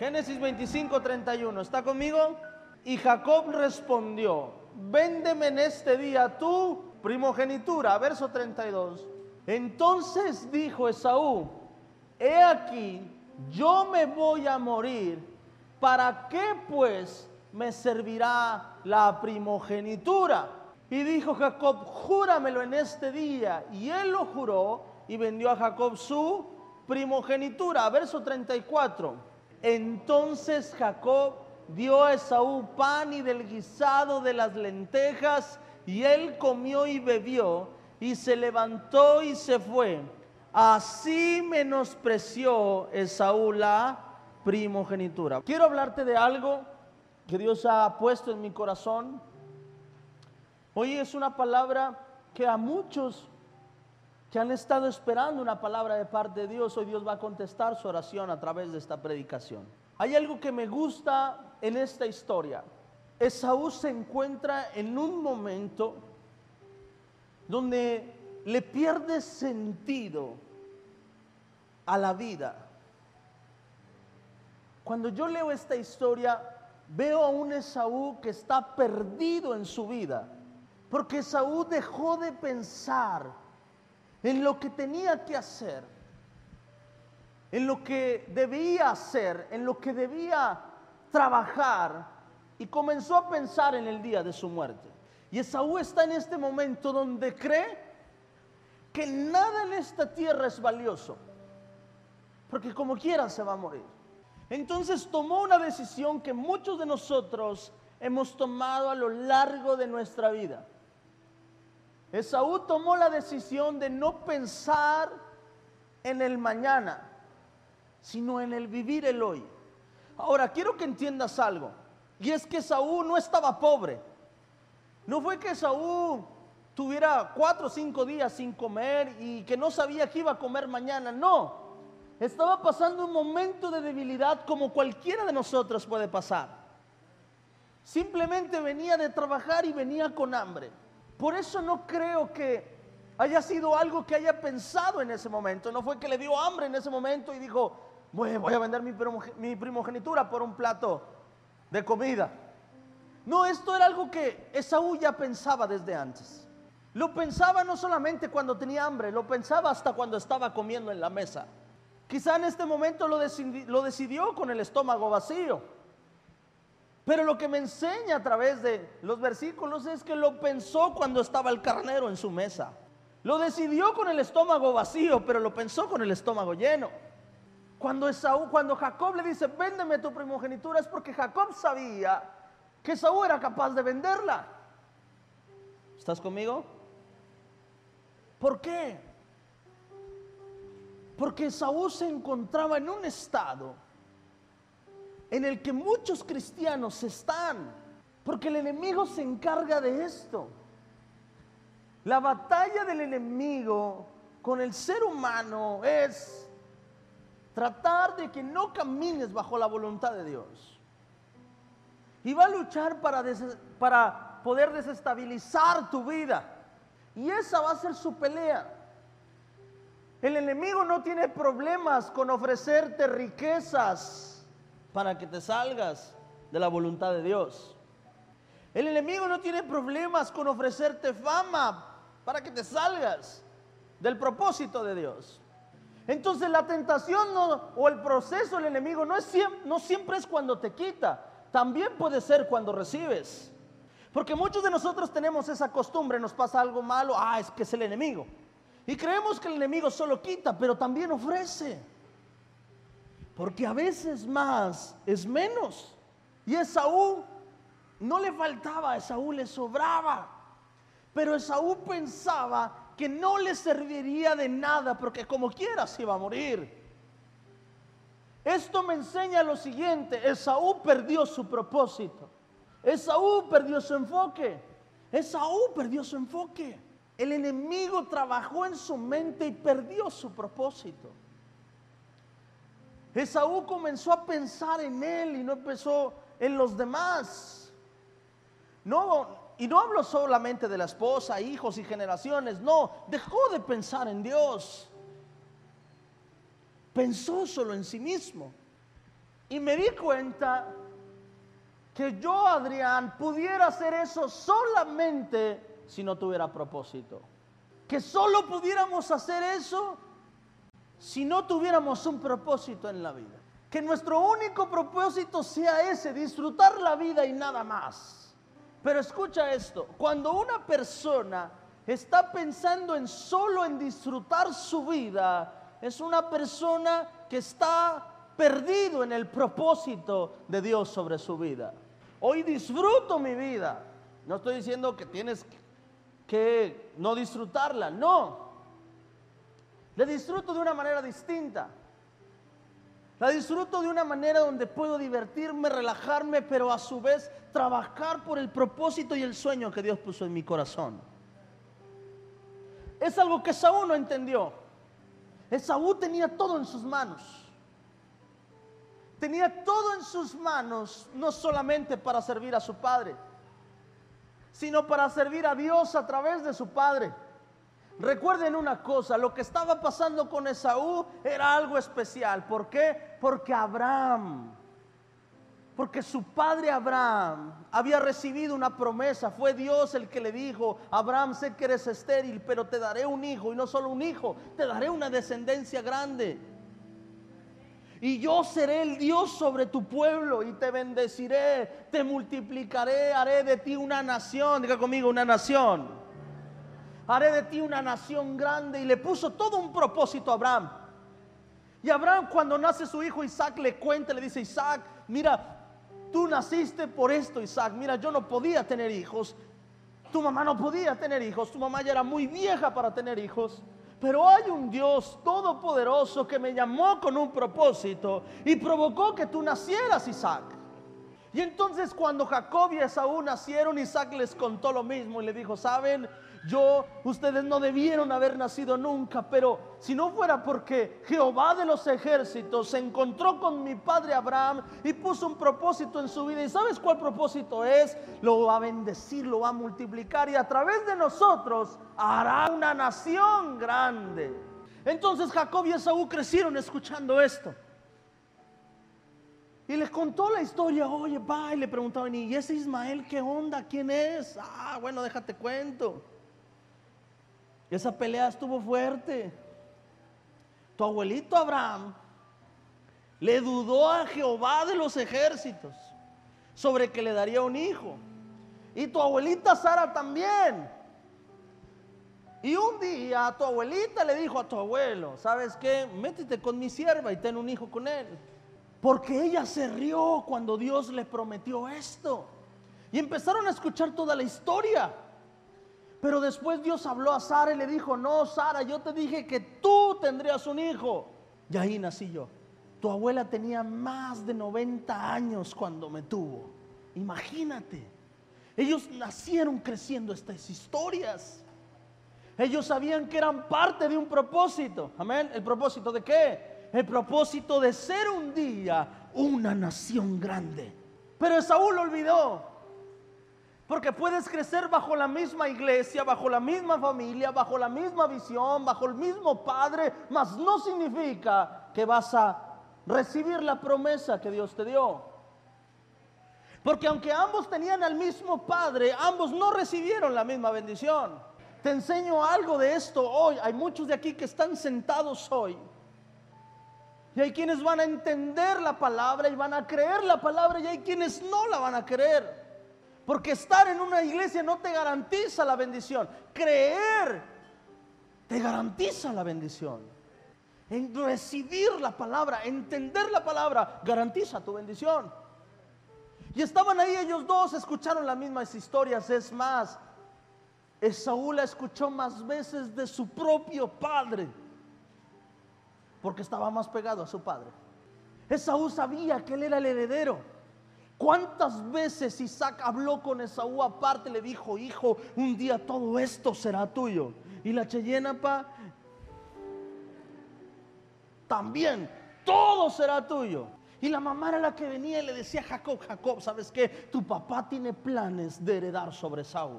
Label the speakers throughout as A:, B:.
A: Génesis 25, 31. ¿Está conmigo? Y Jacob respondió, véndeme en este día tu primogenitura. Verso 32. Entonces dijo Esaú, he aquí, yo me voy a morir. ¿Para qué pues me servirá la primogenitura? Y dijo Jacob, júramelo en este día. Y él lo juró y vendió a Jacob su primogenitura. Verso 34. Entonces Jacob dio a Esaú pan y del guisado de las lentejas, y él comió y bebió, y se levantó y se fue. Así menospreció Esaú la primogenitura. Quiero hablarte de algo que Dios ha puesto en mi corazón. Hoy es una palabra que a muchos que han estado esperando una palabra de parte de Dios, hoy Dios va a contestar su oración a través de esta predicación. Hay algo que me gusta en esta historia. Esaú se encuentra en un momento donde le pierde sentido a la vida. Cuando yo leo esta historia, veo a un Esaú que está perdido en su vida, porque Esaú dejó de pensar en lo que tenía que hacer, en lo que debía hacer, en lo que debía trabajar y comenzó a pensar en el día de su muerte. Y Esaú está en este momento donde cree que nada en esta tierra es valioso, porque como quiera se va a morir. Entonces tomó una decisión que muchos de nosotros hemos tomado a lo largo de nuestra vida. Esaú tomó la decisión de no pensar en el mañana, sino en el vivir el hoy. Ahora, quiero que entiendas algo. Y es que Saúl no estaba pobre. No fue que Saúl tuviera cuatro o cinco días sin comer y que no sabía que iba a comer mañana. No. Estaba pasando un momento de debilidad como cualquiera de nosotros puede pasar. Simplemente venía de trabajar y venía con hambre. Por eso no creo que haya sido algo que haya pensado en ese momento. No fue que le dio hambre en ese momento y dijo, voy, a vender mi, primogenitura por un plato de comida. No, esto era algo que Esaú ya pensaba desde antes. Lo pensaba no solamente cuando tenía hambre, lo pensaba hasta cuando estaba comiendo en la mesa. Quizá en este momento lo decidió con el estómago vacío. Pero lo que me enseña a través de los versículos es que lo pensó cuando estaba el carnero en su mesa. Lo decidió con el estómago vacío, pero lo pensó con el estómago lleno. Cuando Esaú, cuando Jacob le dice, véndeme tu primogenitura, es porque Jacob sabía que Esaú era capaz de venderla. ¿Estás conmigo? ¿Por qué? Porque Esaú se encontraba en un estado en el que muchos cristianos están, porque el enemigo se encarga de esto. La batalla del enemigo con el ser humano es tratar de que no camines bajo la voluntad de Dios. Y va a luchar para, poder desestabilizar tu vida. Y esa va a ser su pelea. El enemigo no tiene problemas con ofrecerte riquezas para que te salgas de la voluntad de Dios. El enemigo no tiene problemas con ofrecerte fama para que te salgas del propósito de Dios. Entonces la tentación o el proceso del enemigo no, es, no siempre es cuando te quita, también puede ser cuando recibes. Porque muchos de nosotros tenemos esa costumbre, nos pasa algo malo, ah, es que es el enemigo. Y creemos que el enemigo solo quita, pero también ofrece. Porque a veces más es menos. Y Esaú no le faltaba, a Esaú le sobraba. Pero Esaú pensaba que no le serviría de nada porque como quiera se iba a morir. Esto me enseña lo siguiente, Esaú perdió su propósito. Esaú perdió su enfoque. Esaú perdió su enfoque. El enemigo trabajó en su mente y perdió su propósito. Esaú comenzó a pensar en él y no empezó en los demás. No, y no hablo solamente de la esposa, hijos y generaciones, no, dejó de pensar en Dios. Pensó solo en sí mismo. Y me di cuenta que yo, Adrián, pudiera hacer eso solamente si no tuviera propósito. Que solo pudiéramos hacer eso si no tuviéramos un propósito en la vida. Que nuestro único propósito sea ese, disfrutar la vida y nada más. Pero escucha esto, cuando una persona está pensando en solo en disfrutar su vida, es una persona que está perdido en el propósito de Dios sobre su vida. Hoy disfruto mi vida. No estoy diciendo que tienes que no disfrutarla, no. La disfruto de una manera distinta. La disfruto de una manera donde puedo divertirme, relajarme, pero a su vez trabajar por el propósito y el sueño que Dios puso en mi corazón. Es algo que Saúl no entendió. Saúl tenía todo en sus manos. Tenía todo en sus manos, no solamente para servir a su padre, sino para servir a Dios a través de su padre. Recuerden una cosa, lo que estaba pasando con Esaú era algo especial. ¿Por qué? Porque Abraham, porque su padre Abraham había recibido una promesa. Fue Dios el que le dijo, Abraham, sé que eres estéril, pero te daré un hijo. Y no solo un hijo, te daré una descendencia grande. Y yo seré el Dios sobre tu pueblo y te bendeciré, te multiplicaré, haré de ti una nación. Diga conmigo, una nación haré de ti una nación grande. Y le puso todo un propósito a Abraham. Y Abraham cuando nace su hijo Isaac le cuenta, le dice, Isaac, mira, tú naciste por esto, Isaac. Mira, yo no podía tener hijos. Tu mamá no podía tener hijos. Tu mamá ya era muy vieja para tener hijos. Pero hay un Dios todopoderoso que me llamó con un propósito y provocó que tú nacieras, Isaac. Y entonces cuando Jacob y Esaú nacieron, Isaac les contó lo mismo y le dijo, ¿saben? Yo, ustedes no debieron haber nacido nunca, pero si no fuera porque Jehová de los ejércitos se encontró con mi padre Abraham y puso un propósito en su vida, ¿y sabes cuál propósito es? Lo va a bendecir, lo va a multiplicar y a través de nosotros hará una nación grande. Entonces Jacob y Esaú crecieron escuchando esto. Y les contó la historia, oye, va, y le preguntaban, ¿y ese Ismael qué onda? ¿Quién es? Ah, bueno, déjate cuento. Esa pelea estuvo fuerte. Tu abuelito Abraham le dudó a Jehová de los ejércitos sobre que le daría un hijo. Y tu abuelita Sara también. Y un día tu abuelita le dijo a tu abuelo, ¿sabes qué? Métete con mi sierva y ten un hijo con él. Porque ella se rió cuando Dios le prometió esto. Y empezaron a escuchar toda la historia. Pero después Dios habló a Sara y le dijo, no, Sara, yo te dije que tú tendrías un hijo. Y ahí nací yo. Tu abuela tenía más de 90 años cuando me tuvo. Imagínate. Ellos nacieron creciendo estas historias. Ellos sabían que eran parte de un propósito. Amén. ¿El propósito de qué? El propósito de ser un día una nación grande. Pero Saúl olvidó. Porque puedes crecer bajo la misma iglesia, bajo la misma familia, bajo la misma visión, bajo el mismo Padre, mas no significa que vas a recibir la promesa que Dios te dio. Porque aunque ambos tenían al mismo Padre, ambos no recibieron la misma bendición. Te enseño algo de esto hoy. Hay muchos de aquí que están sentados hoy. Y hay quienes van a entender la palabra y van a creer la palabra y hay quienes no la van a creer. Porque estar en una iglesia no te garantiza la bendición. Creer te garantiza la bendición. En recibir la palabra, entender la palabra, garantiza tu bendición. Y estaban ahí ellos dos, escucharon las mismas historias. Es más, Esaú la escuchó más veces de su propio padre, porque estaba más pegado a su padre. Esaú sabía que él era el heredero. ¿Cuántas veces Isaac habló con Esaú aparte? Le dijo, hijo, un día todo esto será tuyo. Y la Cheyena, pa, también, todo será tuyo. Y la mamá era la que venía y le decía a Jacob, Jacob, ¿sabes qué? Tu papá tiene planes de heredar sobre Esaú.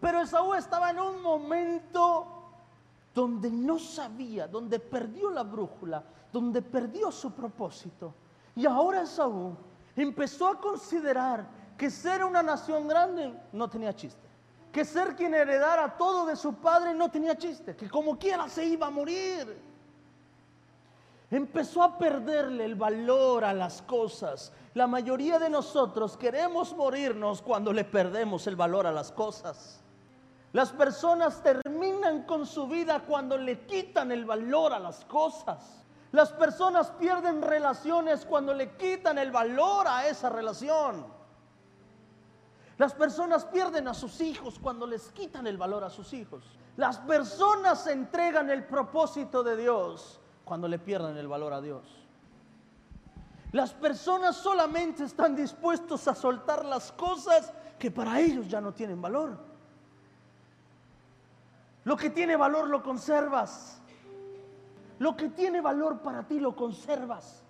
A: Pero Esaú estaba en un momento donde no sabía, donde perdió la brújula, donde perdió su propósito. Y ahora Esaú empezó a considerar que ser una nación grande no tenía chiste. Que ser quien heredara todo de su padre no tenía chiste. Que como quiera se iba a morir. Empezó a perderle el valor a las cosas. La mayoría de nosotros queremos morirnos cuando le perdemos el valor a las cosas. Las personas terminan con su vida cuando le quitan el valor a las cosas. Las personas pierden relaciones cuando le quitan el valor a esa relación. Las personas pierden a sus hijos cuando les quitan el valor a sus hijos. Las personas entregan el propósito de Dios cuando le pierden el valor a Dios. Las personas solamente están dispuestos a soltar las cosas que para ellos ya no tienen valor. Lo que tiene valor lo conservas. Lo que tiene valor para ti lo conservas.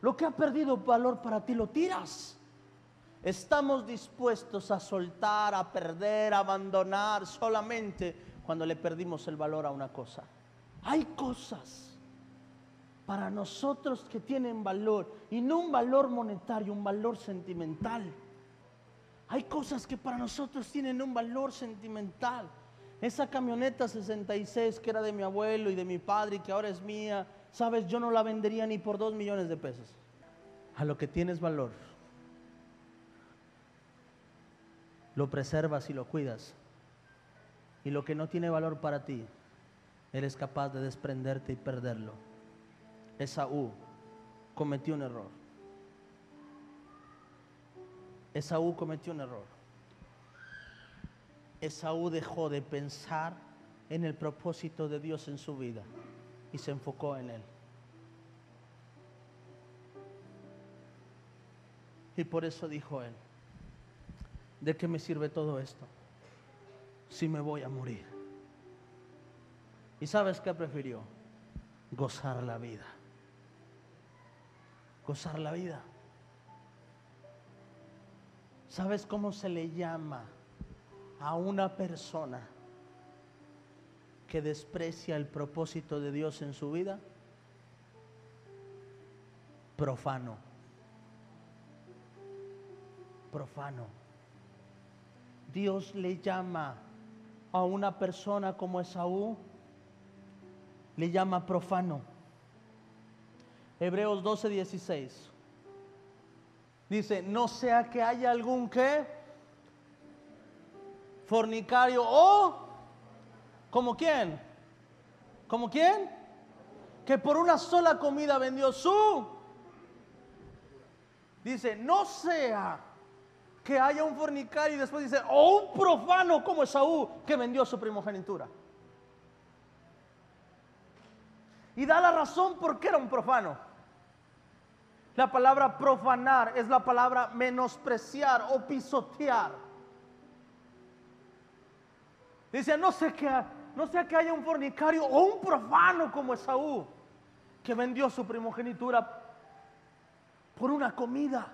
A: Lo que ha perdido valor para ti lo tiras. Estamos dispuestos a soltar, a perder, a abandonar solamente cuando le perdimos el valor a una cosa. Hay cosas para nosotros que tienen valor y no un valor monetario, un valor sentimental. Hay cosas que para nosotros tienen un valor sentimental. Esa camioneta 66 que era de mi abuelo y de mi padre y que ahora es mía, sabes, yo no la vendería ni por dos millones de pesos. A lo que tienes valor, lo preservas y lo cuidas. Y lo que no tiene valor para ti, eres capaz de desprenderte y perderlo. Esaú cometió un error. Esaú cometió un error. Esaú dejó de pensar en el propósito de Dios en su vida y se enfocó en él. Y por eso dijo él, ¿de qué me sirve todo esto si me voy a morir? ¿Y sabes qué prefirió? Gozar la vida gozar la vida. ¿Sabes cómo se le llama a una persona que desprecia el propósito de Dios en su vida? Profano. Profano. Dios le llama a una persona como Esaú, le llama profano. Hebreos 12, 16. Dice, no sea que haya algún que fornicario o como quién, como quién, que por una sola comida vendió su. Dice, no sea que haya un fornicario y después dice, o un profano como Esaú que vendió su primogenitura. Y da la razón por qué era un profano. La palabra profanar es la palabra menospreciar o pisotear. Dice, no sé que, no sé que haya un fornicario o un profano como Esaú que vendió su primogenitura por una comida.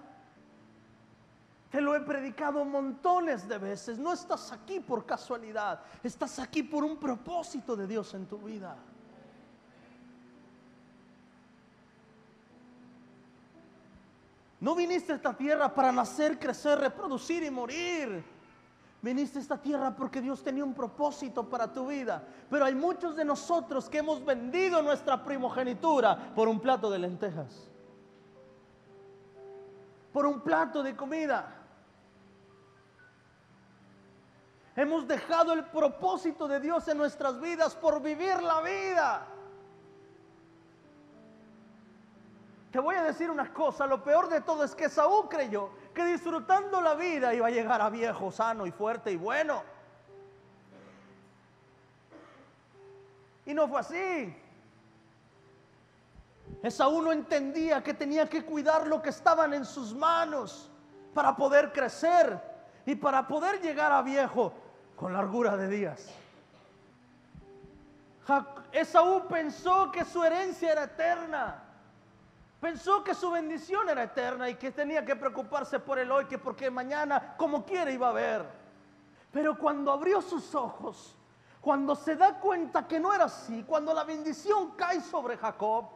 A: Te lo he predicado montones de veces. No estás aquí por casualidad. Estás aquí por un propósito de Dios en tu vida. No viniste a esta tierra para nacer, crecer, reproducir y morir. Viniste a esta tierra porque Dios tenía un propósito para tu vida. Pero hay muchos de nosotros que hemos vendido nuestra primogenitura por un plato de lentejas. Por un plato de comida. Hemos dejado el propósito de Dios en nuestras vidas por vivir la vida. Te voy a decir una cosa, lo peor de todo es que Saúl creyó que disfrutando la vida iba a llegar a viejo, sano y fuerte y bueno. Y no fue así. Esaú no entendía que tenía que cuidar lo que estaban en sus manos para poder crecer y para poder llegar a viejo con largura de días. Esaú pensó que su herencia era eterna. Pensó que su bendición era eterna y que tenía que preocuparse por el hoy, que porque mañana, como quiera, iba a ver. Pero cuando abrió sus ojos, cuando se da cuenta que no era así, cuando la bendición cae sobre Jacob,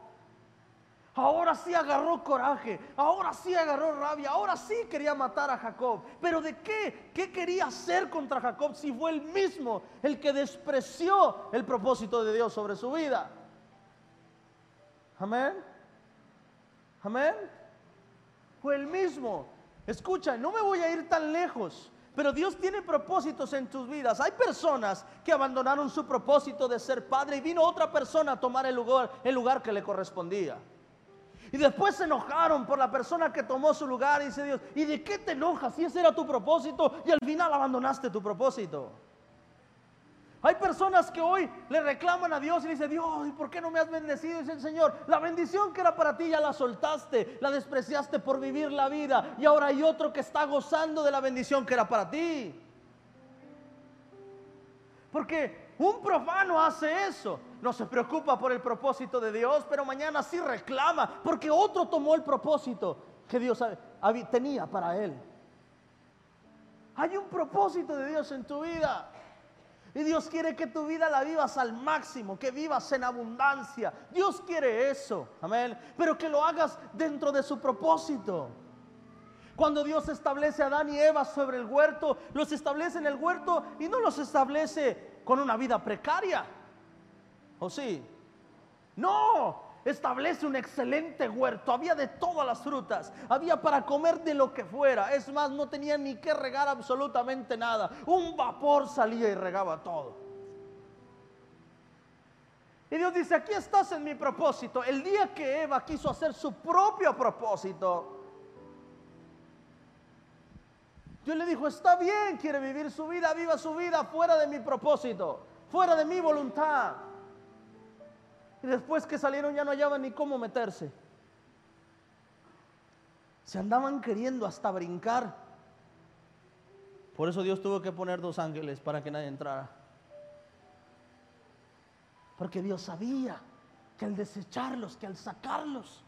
A: Ahora sí agarró coraje, ahora sí agarró rabia, ahora sí quería matar a Jacob. Pero ¿de qué? ¿Qué quería hacer contra Jacob si fue el mismo el que despreció el propósito de Dios sobre su vida? Amén. Amén. Fue el mismo. Escucha, no me voy a ir tan lejos. Pero Dios tiene propósitos en tus vidas. Hay personas que abandonaron su propósito de ser padre y vino otra persona a tomar el lugar, que le correspondía. Y después se enojaron por la persona que tomó su lugar y dice Dios, ¿y de qué te enojas si ese era tu propósito y al final abandonaste tu propósito? Hay personas que hoy le reclaman a Dios y dicen, Dios, ¿y por qué no me has bendecido? dice el Señor, la bendición que era para ti ya la soltaste, la despreciaste por vivir la vida y ahora hay otro que está gozando de la bendición que era para ti. Porque un profano hace eso. No se preocupa por el propósito de Dios, pero mañana sí reclama porque otro tomó el propósito que Dios tenía para él. Hay un propósito de Dios en tu vida. Y Dios quiere que tu vida la vivas al máximo, que vivas en abundancia. Dios quiere eso, amén. Pero que lo hagas dentro de su propósito. Cuando Dios establece a Adán y Eva sobre el huerto, los establece en el huerto y no los establece con una vida precaria. ¿O sí? No, establece un excelente huerto. Había de todas las frutas. Había para comer de lo que fuera. Es más, no tenía ni que regar absolutamente nada. Un vapor salía y regaba todo. Y Dios dice, aquí estás en mi propósito. El día que Eva quiso hacer su propio propósito, Dios le dijo, está bien, quiere vivir su vida, viva su vida fuera de mi propósito, fuera de mi voluntad. Y después que salieron ya no hallaban ni cómo meterse. Se andaban queriendo hasta brincar. Por eso Dios tuvo que poner dos ángeles para que nadie entrara. Porque Dios sabía que al desecharlos, que al sacarlos,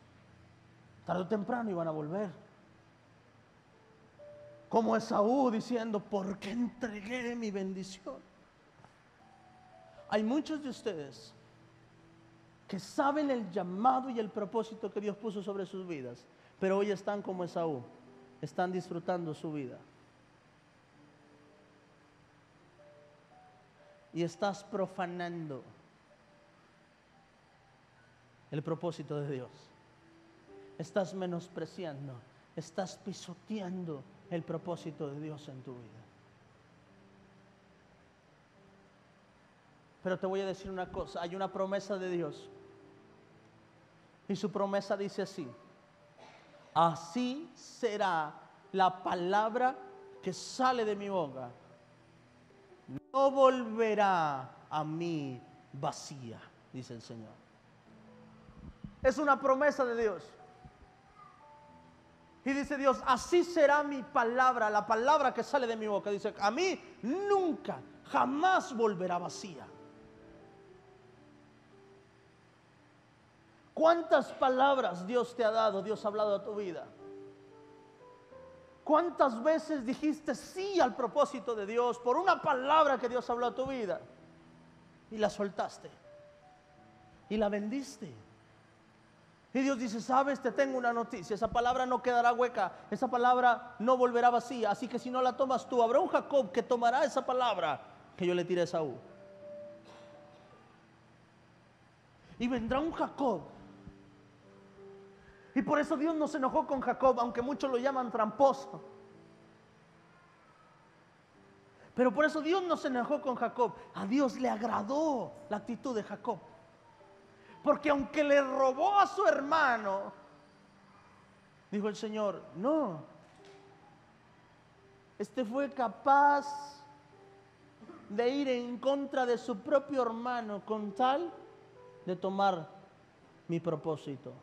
A: tarde o temprano iban a volver como Esaú diciendo, ¿por qué entregué mi bendición? Hay muchos de ustedes que saben el llamado y el propósito que Dios puso sobre sus vidas, pero hoy están como Esaú, están disfrutando su vida. Y estás profanando el propósito de Dios. Estás menospreciando, estás pisoteando el propósito de Dios en tu vida. Pero te voy a decir una cosa, hay una promesa de Dios. Y su promesa dice así, así será la palabra que sale de mi boca. No volverá a mí vacía, dice el Señor. Es una promesa de Dios. Y dice Dios, así será mi palabra, la palabra que sale de mi boca. Dice, a mí nunca, jamás volverá vacía. ¿Cuántas palabras Dios te ha dado, Dios ha hablado a tu vida? ¿Cuántas veces dijiste sí al propósito de Dios por una palabra que Dios habló a tu vida? Y la soltaste. Y la vendiste. Y Dios dice, sabes, te tengo una noticia, esa palabra no quedará hueca, esa palabra no volverá vacía, así que si no la tomas tú, habrá un Jacob que tomará esa palabra que yo le tiré a Saúl. Y vendrá un Jacob. Y por eso Dios no se enojó con Jacob, aunque muchos lo llaman tramposo. Pero por eso Dios no se enojó con Jacob. A Dios le agradó la actitud de Jacob. Porque aunque le robó a su hermano, dijo el Señor, no, este fue capaz de ir en contra de su propio hermano con tal de tomar mi propósito.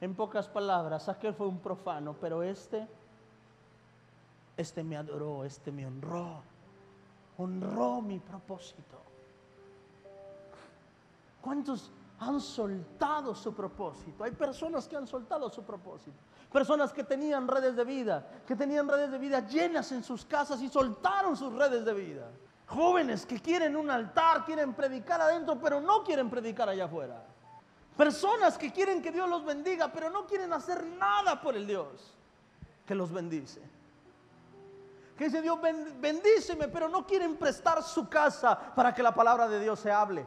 A: En pocas palabras, aquel fue un profano, pero este, este me adoró, este me honró, honró mi propósito. ¿Cuántos han soltado su propósito? Hay personas que han soltado su propósito. Personas que tenían redes de vida, que tenían redes de vida llenas en sus casas y soltaron sus redes de vida. Jóvenes que quieren un altar, quieren predicar adentro, pero no quieren predicar allá afuera. Personas que quieren que Dios los bendiga, pero no quieren hacer nada por el Dios que los bendice. Que dice Dios, bendíceme, pero no quieren prestar su casa para que la palabra de Dios se hable.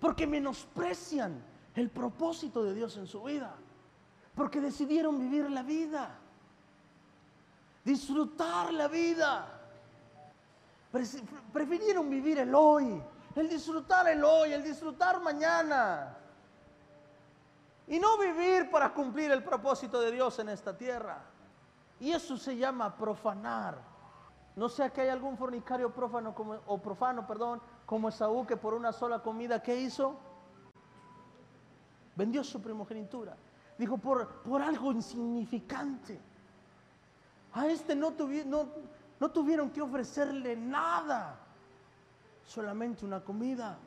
A: Porque menosprecian el propósito de Dios en su vida. Porque decidieron vivir la vida. Disfrutar la vida. Prefirieron vivir el hoy. El disfrutar el hoy, el disfrutar mañana. Y no vivir para cumplir el propósito de Dios en esta tierra. Y eso se llama profanar. No sea que hay algún fornicario profano como, o profano, perdón, como Esaú que por una sola comida, ¿qué hizo? Vendió su primogenitura. Dijo, por, por algo insignificante. A este no, no, no tuvieron que ofrecerle nada, solamente una comida.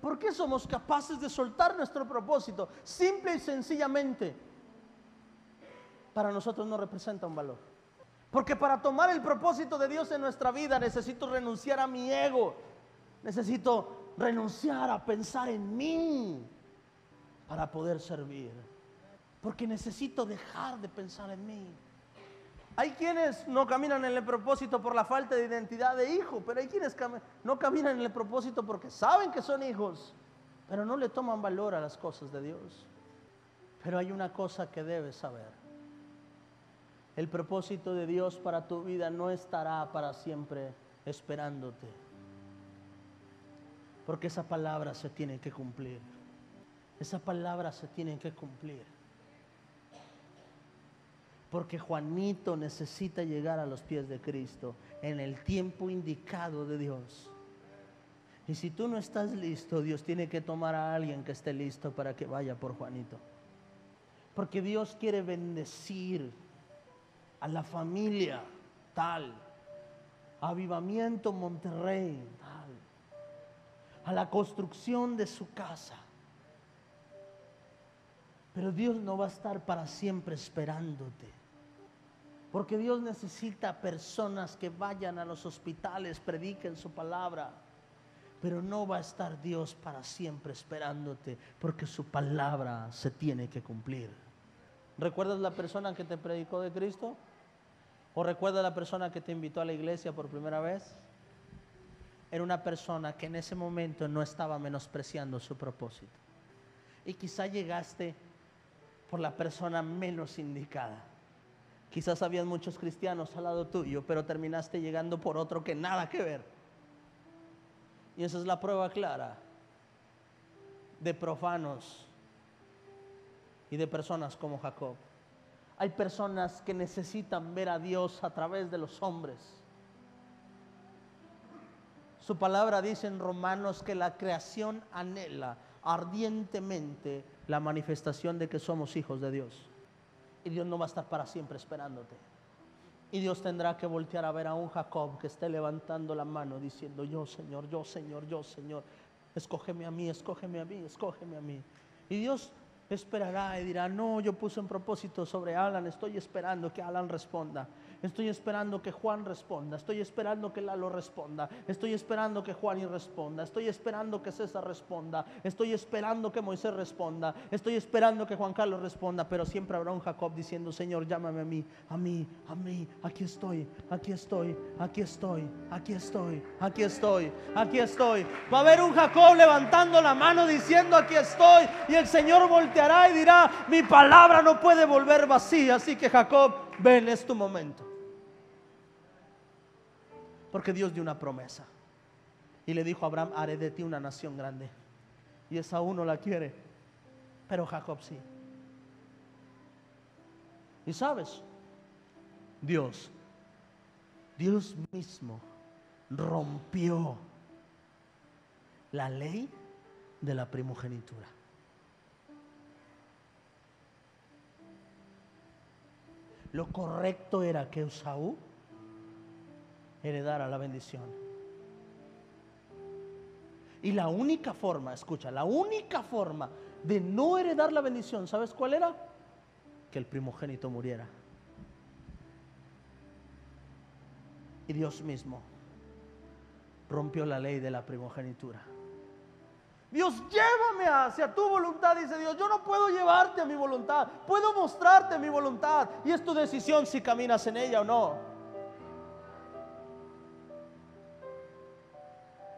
A: ¿Por qué somos capaces de soltar nuestro propósito? Simple y sencillamente, para nosotros no representa un valor. Porque para tomar el propósito de Dios en nuestra vida necesito renunciar a mi ego, necesito renunciar a pensar en mí para poder servir. Porque necesito dejar de pensar en mí. Hay quienes no caminan en el propósito por la falta de identidad de hijo, pero hay quienes no caminan en el propósito porque saben que son hijos, pero no le toman valor a las cosas de Dios. Pero hay una cosa que debes saber. El propósito de Dios para tu vida no estará para siempre esperándote. Porque esa palabra se tiene que cumplir. Esa palabra se tiene que cumplir. Porque Juanito necesita llegar a los pies de Cristo en el tiempo indicado de Dios. Y si tú no estás listo, Dios tiene que tomar a alguien que esté listo para que vaya por Juanito. Porque Dios quiere bendecir a la familia tal, Avivamiento Monterrey tal, a la construcción de su casa. Pero Dios no va a estar para siempre esperándote. Porque Dios necesita personas que vayan a los hospitales, prediquen su palabra. Pero no va a estar Dios para siempre esperándote, porque su palabra se tiene que cumplir. ¿Recuerdas la persona que te predicó de Cristo? ¿O recuerdas la persona que te invitó a la iglesia por primera vez? Era una persona que en ese momento no estaba menospreciando su propósito. Y quizá llegaste por la persona menos indicada. Quizás habían muchos cristianos al lado tuyo, pero terminaste llegando por otro que nada que ver. Y esa es la prueba clara de profanos y de personas como Jacob. Hay personas que necesitan ver a Dios a través de los hombres. Su palabra dice en Romanos que la creación anhela ardientemente la manifestación de que somos hijos de Dios. Y Dios no va a estar para siempre esperándote. Y Dios tendrá que voltear a ver a un Jacob que esté levantando la mano diciendo, yo Señor, yo Señor, yo Señor, escógeme a mí, escógeme a mí, escógeme a mí. Y Dios esperará y dirá, no, yo puse un propósito sobre Alan, estoy esperando que Alan responda. Estoy esperando que Juan responda. Estoy esperando que Lalo responda. Estoy esperando que Juan y responda. Estoy esperando que César responda. Estoy esperando que Moisés responda. Estoy esperando que Juan Carlos responda. Pero siempre habrá un Jacob diciendo, Señor, llámame a mí, a mí, a mí. Aquí estoy, aquí estoy, aquí estoy, aquí estoy, aquí estoy, aquí estoy. Va a haber un Jacob levantando la mano diciendo, aquí estoy. Y el Señor y dirá, mi palabra no puede volver vacía. Así que Jacob, ven, es tu momento. Porque Dios dio una promesa. Y le dijo a Abraham, haré de ti una nación grande. Y esa uno la quiere. Pero Jacob sí. Y sabes, Dios, Dios mismo rompió la ley de la primogenitura. Lo correcto era que Saúl heredar a la bendición. Y la única forma, escucha, la única forma de no heredar la bendición, ¿sabes cuál era? Que el primogénito muriera. Y Dios mismo rompió la ley de la primogenitura. Dios, llévame hacia tu voluntad, dice Dios. Yo no puedo llevarte a mi voluntad, puedo mostrarte mi voluntad. Y es tu decisión si caminas en ella o no.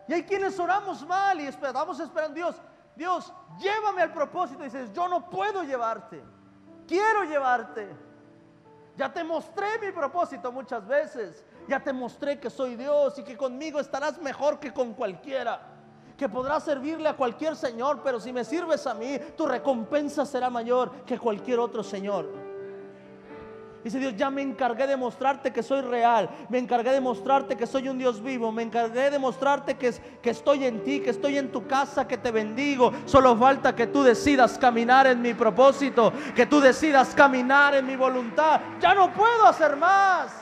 A: Y hay quienes oramos mal y esperamos esperando Dios. Dios, llévame al propósito. Y dices, yo no puedo llevarte. Quiero llevarte. Ya te mostré mi propósito muchas veces. Ya te mostré que soy Dios y que conmigo estarás mejor que con cualquiera. Que podrás servirle a cualquier Señor, pero si me sirves a mí, tu recompensa será mayor que cualquier otro Señor. Dice Dios, ya me encargué de mostrarte que soy real, me encargué de mostrarte que soy un Dios vivo, me encargué de mostrarte que, que estoy en ti, que estoy en tu casa, que te bendigo. Solo falta que tú decidas caminar en mi propósito, que tú decidas caminar en mi voluntad. Ya no puedo hacer más.